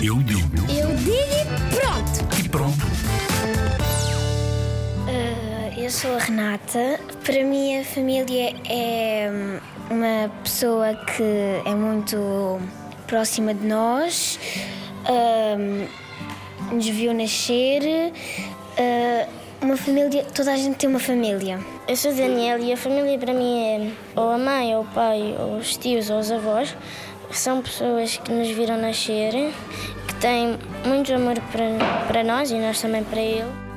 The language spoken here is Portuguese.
Eu digo. Eu digo e pronto. E pronto. Uh, eu sou a Renata. Para mim, a família é hum, uma pessoa que é muito próxima de nós, um, nos viu nascer. Uh, uma família, toda a gente tem uma família. Eu sou Daniel e a família para mim é ou a mãe, ou o pai, ou os tios, ou os avós. São pessoas que nos viram nascer, que têm muito amor para, para nós e nós também para ele.